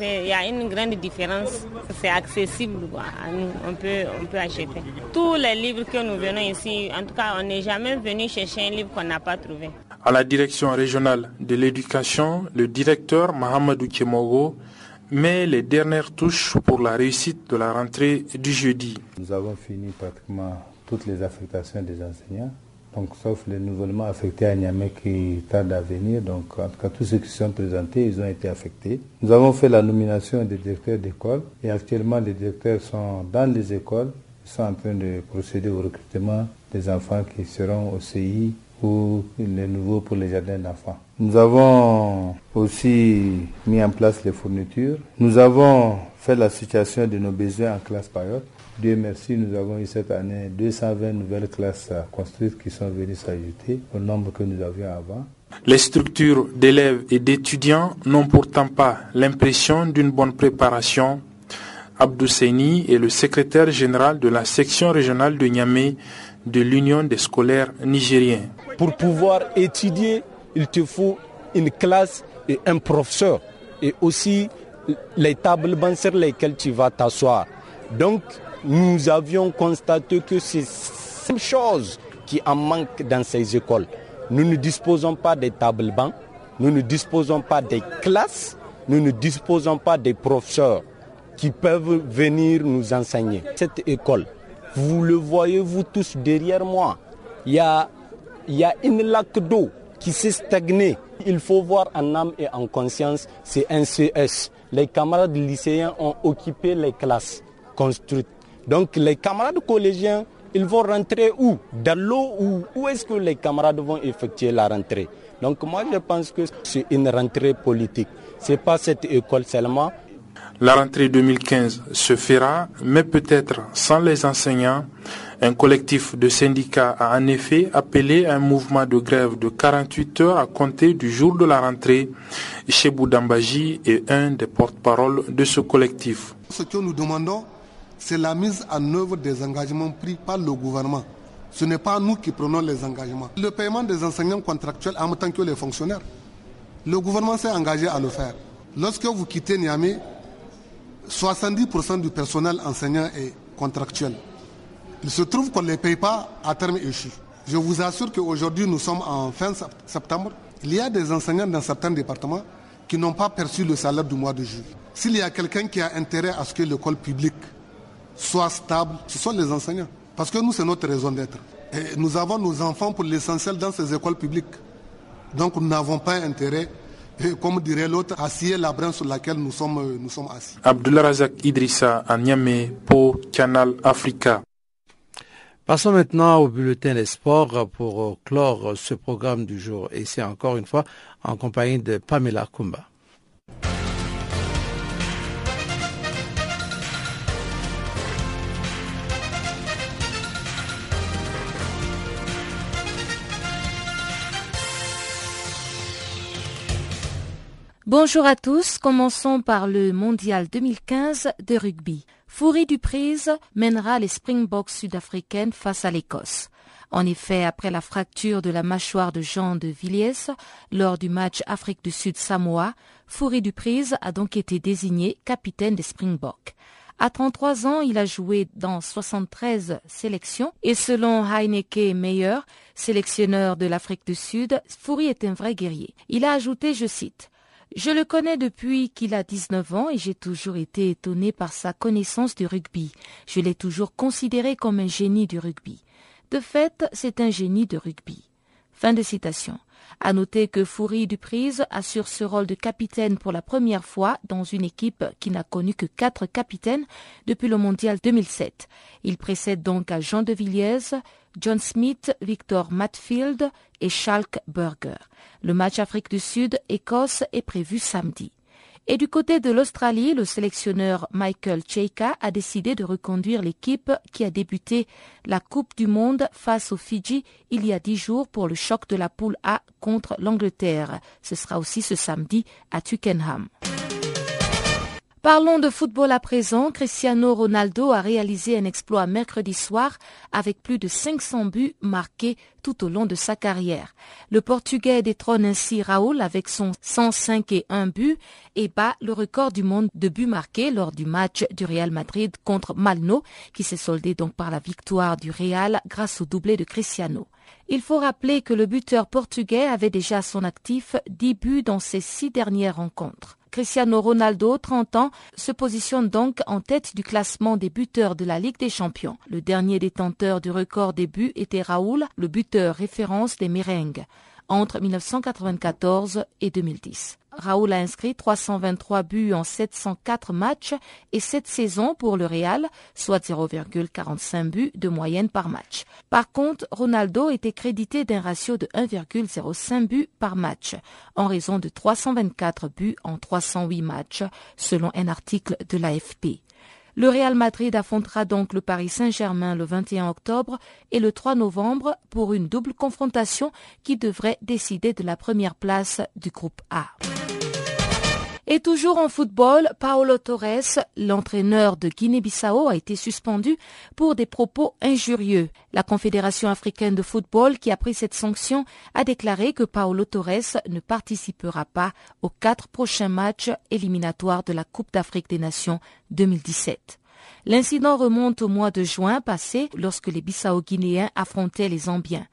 S17: Il y a une grande différence. C'est accessible à nous. On peut, on peut acheter. Tous les livres que nous venons ici, en tout cas, on n'est jamais venu chercher un livre qu'on n'a pas trouvé.
S15: À la direction régionale de l'éducation, le directeur Mohamedou Kemogo met les dernières touches pour la réussite de la rentrée du jeudi.
S18: Nous avons fini pratiquement toutes les affectations des enseignants donc sauf les nouvellements affectés à Niamey qui tardent à venir. Donc en tout cas, tous ceux qui sont présentés, ils ont été affectés. Nous avons fait la nomination des directeurs d'école et actuellement les directeurs sont dans les écoles. Ils sont en train de procéder au recrutement des enfants qui seront au CI ou les nouveaux pour les jardins d'enfants. Nous avons aussi mis en place les fournitures. Nous avons fait la situation de nos besoins en classe période. Dieu merci, nous avons eu cette année 220 nouvelles classes construites qui sont venues s'ajouter au nombre que nous avions avant.
S15: Les structures d'élèves et d'étudiants n'ont pourtant pas l'impression d'une bonne préparation. Abdou Seni est le secrétaire général de la section régionale de Niamey de l'Union des scolaires nigériens.
S19: Pour pouvoir étudier, il te faut une classe et un professeur et aussi les tables bancs sur lesquelles tu vas t'asseoir. Donc, nous avions constaté que c'est une chose qui en manque dans ces écoles. Nous ne disposons pas des tables bancs, nous ne disposons pas des classes, nous ne disposons pas des professeurs qui peuvent venir nous enseigner. Cette école, vous le voyez vous tous derrière moi, il y a, il y a une lac d'eau qui s'est stagnée. Il faut voir en âme et en conscience, c'est un CS. Les camarades lycéens ont occupé les classes construites. Donc les camarades collégiens, ils vont rentrer où? Dans l'eau ou où est-ce que les camarades vont effectuer la rentrée? Donc moi je pense que c'est une rentrée politique. Ce n'est pas cette école seulement.
S15: La rentrée 2015 se fera, mais peut-être sans les enseignants. Un collectif de syndicats a en effet appelé un mouvement de grève de 48 heures à compter du jour de la rentrée. Chez Boudambaji est un des porte-parole de ce collectif.
S20: Ce que nous demandons, c'est la mise en œuvre des engagements pris par le gouvernement. Ce n'est pas nous qui prenons les engagements. Le paiement des enseignants contractuels en même temps que les fonctionnaires, le gouvernement s'est engagé à le faire. Lorsque vous quittez Niamey, 70% du personnel enseignant est contractuel. Il se trouve qu'on ne les paye pas à terme échu. Je vous assure qu'aujourd'hui, nous sommes en fin septembre. Il y a des enseignants dans certains départements qui n'ont pas perçu le salaire du mois de juillet. S'il y a quelqu'un qui a intérêt à ce que l'école publique soit stable, ce sont les enseignants. Parce que nous, c'est notre raison d'être. Et nous avons nos enfants pour l'essentiel dans ces écoles publiques. Donc nous n'avons pas intérêt, comme dirait l'autre, à scier la branche sur laquelle nous sommes, nous sommes assis.
S15: Abdullah Razak Idrissa à Niamey pour Canal Africa.
S1: Passons maintenant au bulletin des sports pour clore ce programme du jour. Et c'est encore une fois en compagnie de Pamela Kumba.
S6: Bonjour à tous, commençons par le mondial 2015 de rugby. Foury Duprise mènera les Springboks sud-africaines face à l'Écosse. En effet, après la fracture de la mâchoire de Jean de Villiers lors du match Afrique du Sud-Samoa, Foury Duprise a donc été désigné capitaine des Springboks. À 33 ans, il a joué dans 73 sélections et selon Heineke Meyer, sélectionneur de l'Afrique du Sud, Foury est un vrai guerrier. Il a ajouté, je cite, Je le connais depuis qu'il a 19 ans et j'ai toujours été étonné par sa connaissance du rugby. Je l'ai toujours considéré comme un génie du rugby. De fait, c'est un génie de rugby. Fin de citation. À noter que Foury Duprise assure ce rôle de capitaine pour la première fois dans une équipe qui n'a connu que quatre capitaines depuis le mondial 2007. Il précède donc à Jean de Villiers, John Smith, Victor Matfield et Schalk Burger. Le match Afrique du Sud-Écosse est prévu samedi. Et du côté de l'Australie, le sélectionneur Michael Cheika a décidé de reconduire l'équipe qui a débuté la Coupe du Monde face aux Fidji il y a dix jours pour le choc de la poule A contre l'Angleterre. Ce sera aussi ce samedi à Twickenham. Parlons de football à présent. Cristiano Ronaldo a réalisé un exploit mercredi soir avec plus de 500 buts marqués tout au long de sa carrière. Le Portugais détrône ainsi Raoul avec son 105 et 1 but et bat le record du monde de buts marqués lors du match du Real Madrid contre Malno qui s'est soldé donc par la victoire du Real grâce au doublé de Cristiano. Il faut rappeler que le buteur portugais avait déjà son actif 10 buts dans ses six dernières rencontres. Cristiano Ronaldo, 30 ans, se positionne donc en tête du classement des buteurs de la Ligue des Champions. Le dernier détenteur du record des buts était Raoul, le buteur référence des Merengues entre 1994 et 2010. Raoul a inscrit 323 buts en 704 matchs et cette saison pour le Real, soit 0,45 buts de moyenne par match. Par contre, Ronaldo était crédité d'un ratio de 1,05 buts par match, en raison de 324 buts en 308 matchs, selon un article de l'AFP. Le Real Madrid affrontera donc le Paris Saint-Germain le 21 octobre et le 3 novembre pour une double confrontation qui devrait décider de la première place du groupe A. Et toujours en football, Paolo Torres, l'entraîneur de Guinée-Bissau, a été suspendu pour des propos injurieux. La Confédération africaine de football, qui a pris cette sanction, a déclaré que Paolo Torres ne participera pas aux quatre prochains matchs éliminatoires de la Coupe d'Afrique des Nations 2017. L'incident remonte au mois de juin passé lorsque les Bissau-Guinéens affrontaient les Zambiens.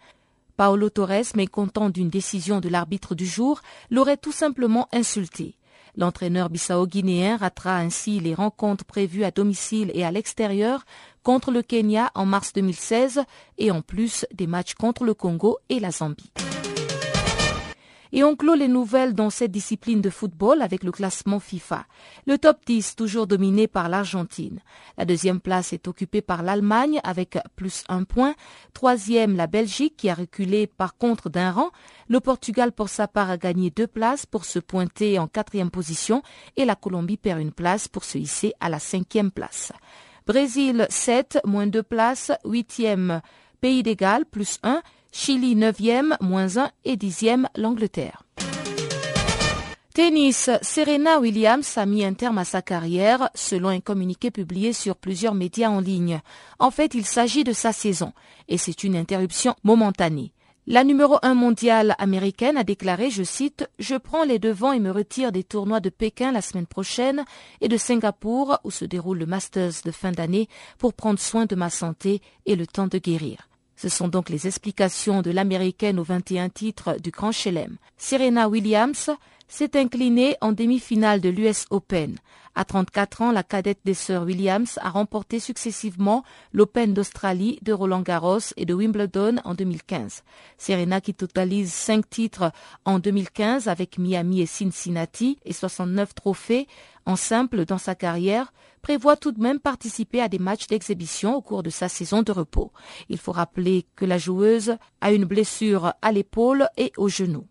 S6: Paolo Torres, mécontent d'une décision de l'arbitre du jour, l'aurait tout simplement insulté. L'entraîneur bissau-guinéen ratera ainsi les rencontres prévues à domicile et à l'extérieur contre le Kenya en mars 2016 et en plus des matchs contre le Congo et la Zambie. Et on clôt les nouvelles dans cette discipline de football avec le classement FIFA. Le top 10 toujours dominé par l'Argentine. La deuxième place est occupée par l'Allemagne avec plus un point. Troisième, la Belgique qui a reculé par contre d'un rang. Le Portugal pour sa part a gagné deux places pour se pointer en quatrième position et la Colombie perd une place pour se hisser à la cinquième place. Brésil 7, moins deux places. Huitième, Pays d'égal, plus 1. Chili 9e, moins 1 et 10e l'Angleterre. Tennis, Serena Williams a mis un terme à sa carrière selon un communiqué publié sur plusieurs médias en ligne. En fait, il s'agit de sa saison et c'est une interruption momentanée. La numéro 1 mondiale américaine a déclaré, je cite, Je prends les devants et me retire des tournois de Pékin la semaine prochaine et de Singapour où se déroule le Masters de fin d'année pour prendre soin de ma santé et le temps de guérir. Ce sont donc les explications de l'américaine au 21 titres du Grand Chelem. Serena Williams s'est inclinée en demi-finale de l'US Open. À 34 ans, la cadette des sœurs Williams a remporté successivement l'Open d'Australie, de Roland Garros et de Wimbledon en 2015. Serena qui totalise 5 titres en 2015 avec Miami et Cincinnati et 69 trophées en simple dans sa carrière, prévoit tout de même participer à des matchs d'exhibition au cours de sa saison de repos. Il faut rappeler que la joueuse a une blessure à l'épaule et au genou.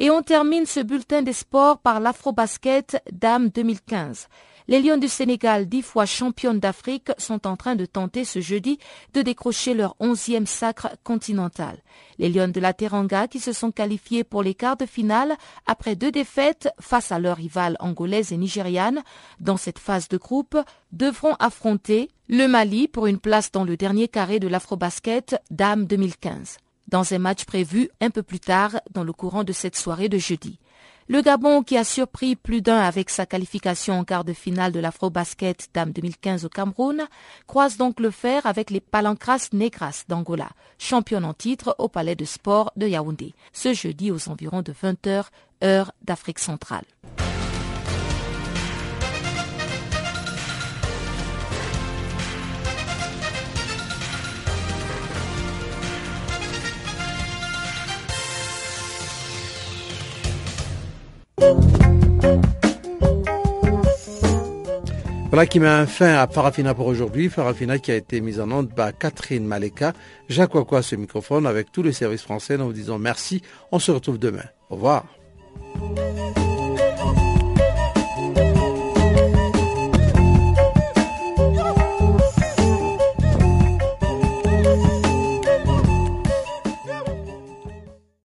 S6: Et on termine ce bulletin des sports par l'Afrobasket Dame 2015. Les Lions du Sénégal, dix fois championnes d'Afrique, sont en train de tenter ce jeudi de décrocher leur onzième sacre continental. Les Lions de la Teranga, qui se sont qualifiés pour les quarts de finale après deux défaites face à leurs rivales angolaises et nigérianes dans cette phase de groupe, devront affronter le Mali pour une place dans le dernier carré de l'Afrobasket Dame 2015 dans un match prévu un peu plus tard dans le courant de cette soirée de jeudi. Le Gabon, qui a surpris plus d'un avec sa qualification en quart de finale de l'Afro-Basket Dame 2015 au Cameroun, croise donc le fer avec les Palancras Negras d'Angola, championne en titre au Palais de Sport de Yaoundé, ce jeudi aux environs de 20h heure d'Afrique centrale.
S1: Voilà qui met un fin à Farafina pour aujourd'hui. Farafina qui a été mise en onde par Catherine Maleka. Jacques Wakwa ce microphone avec tous les services français. Nous vous disons merci. On se retrouve demain. Au revoir.